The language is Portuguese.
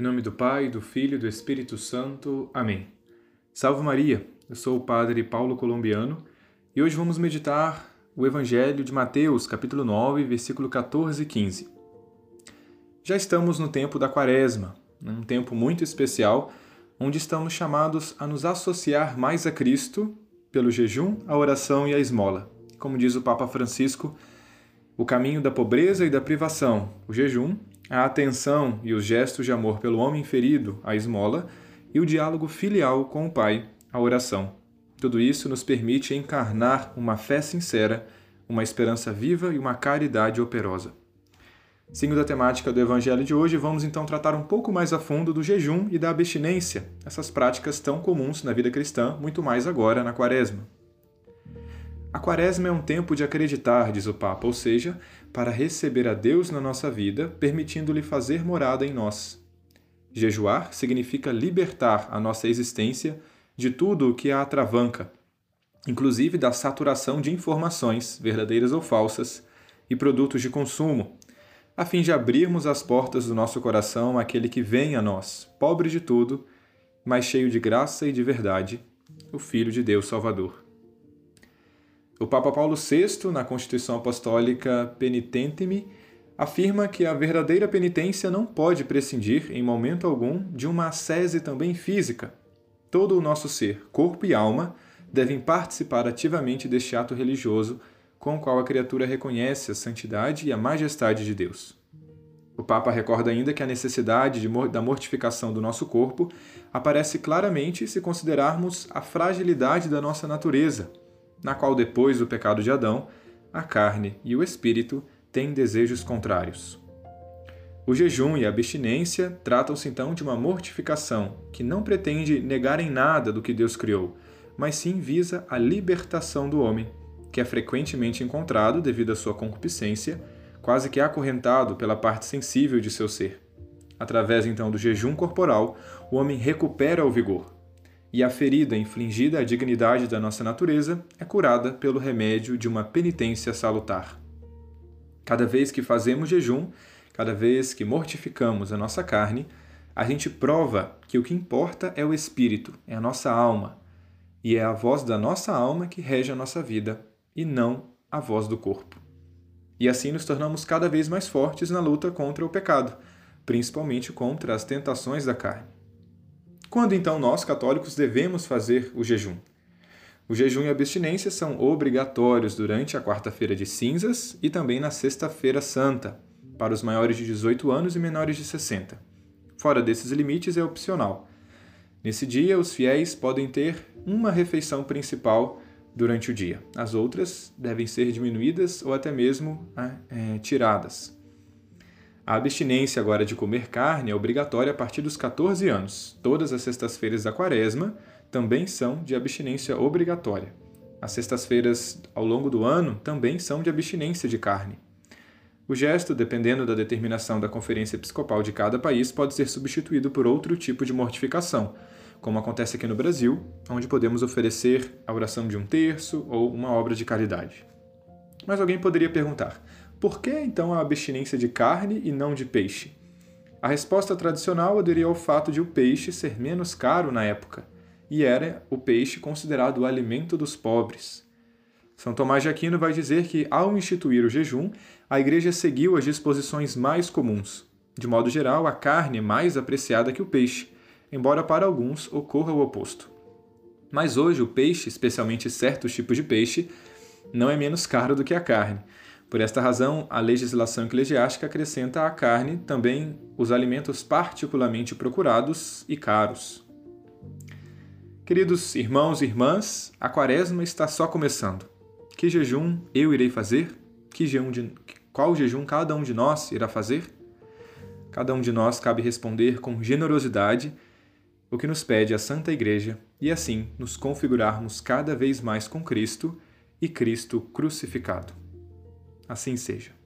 Em nome do Pai, do Filho e do Espírito Santo. Amém. Salve Maria, eu sou o Padre Paulo Colombiano e hoje vamos meditar o Evangelho de Mateus, capítulo 9, versículo 14 e 15. Já estamos no tempo da Quaresma, um tempo muito especial, onde estamos chamados a nos associar mais a Cristo pelo jejum, a oração e a esmola. Como diz o Papa Francisco, o caminho da pobreza e da privação, o jejum, a atenção e os gestos de amor pelo homem ferido, a esmola, e o diálogo filial com o Pai, a oração. Tudo isso nos permite encarnar uma fé sincera, uma esperança viva e uma caridade operosa. Seguindo a temática do Evangelho de hoje, vamos então tratar um pouco mais a fundo do jejum e da abstinência, essas práticas tão comuns na vida cristã, muito mais agora na Quaresma. A Quaresma é um tempo de acreditar, diz o Papa, ou seja, para receber a Deus na nossa vida, permitindo-lhe fazer morada em nós. Jejuar significa libertar a nossa existência de tudo o que a atravanca, inclusive da saturação de informações, verdadeiras ou falsas, e produtos de consumo, a fim de abrirmos as portas do nosso coração àquele que vem a nós, pobre de tudo, mas cheio de graça e de verdade, o Filho de Deus Salvador. O Papa Paulo VI, na Constituição Apostólica Penitentemi, afirma que a verdadeira penitência não pode prescindir, em momento algum, de uma ascese também física. Todo o nosso ser, corpo e alma, devem participar ativamente deste ato religioso com o qual a criatura reconhece a santidade e a majestade de Deus. O Papa recorda ainda que a necessidade de, da mortificação do nosso corpo aparece claramente se considerarmos a fragilidade da nossa natureza na qual, depois do pecado de Adão, a carne e o espírito têm desejos contrários. O jejum e a abstinência tratam-se então de uma mortificação que não pretende negar em nada do que Deus criou, mas sim visa a libertação do homem, que é frequentemente encontrado, devido à sua concupiscência, quase que acorrentado pela parte sensível de seu ser. Através então do jejum corporal, o homem recupera o vigor, e a ferida infligida à dignidade da nossa natureza é curada pelo remédio de uma penitência salutar. Cada vez que fazemos jejum, cada vez que mortificamos a nossa carne, a gente prova que o que importa é o espírito, é a nossa alma, e é a voz da nossa alma que rege a nossa vida, e não a voz do corpo. E assim nos tornamos cada vez mais fortes na luta contra o pecado, principalmente contra as tentações da carne. Quando então nós, católicos, devemos fazer o jejum? O jejum e a abstinência são obrigatórios durante a quarta-feira de cinzas e também na sexta-feira santa, para os maiores de 18 anos e menores de 60. Fora desses limites é opcional. Nesse dia, os fiéis podem ter uma refeição principal durante o dia. As outras devem ser diminuídas ou até mesmo é, tiradas. A abstinência agora de comer carne é obrigatória a partir dos 14 anos. Todas as sextas-feiras da quaresma também são de abstinência obrigatória. As sextas-feiras ao longo do ano também são de abstinência de carne. O gesto, dependendo da determinação da Conferência Episcopal de cada país, pode ser substituído por outro tipo de mortificação, como acontece aqui no Brasil, onde podemos oferecer a oração de um terço ou uma obra de caridade. Mas alguém poderia perguntar: por que então a abstinência de carne e não de peixe? A resposta tradicional aderia ao fato de o peixe ser menos caro na época, e era o peixe considerado o alimento dos pobres. São Tomás de Aquino vai dizer que, ao instituir o jejum, a Igreja seguiu as disposições mais comuns. De modo geral, a carne é mais apreciada que o peixe, embora para alguns ocorra o oposto. Mas hoje o peixe, especialmente certos tipos de peixe, não é menos caro do que a carne. Por esta razão, a legislação eclesiástica acrescenta à carne também os alimentos particularmente procurados e caros. Queridos irmãos e irmãs, a quaresma está só começando. Que jejum eu irei fazer? Que jejum de... Qual jejum cada um de nós irá fazer? Cada um de nós cabe responder com generosidade o que nos pede a Santa Igreja e assim nos configurarmos cada vez mais com Cristo e Cristo crucificado. Assim seja.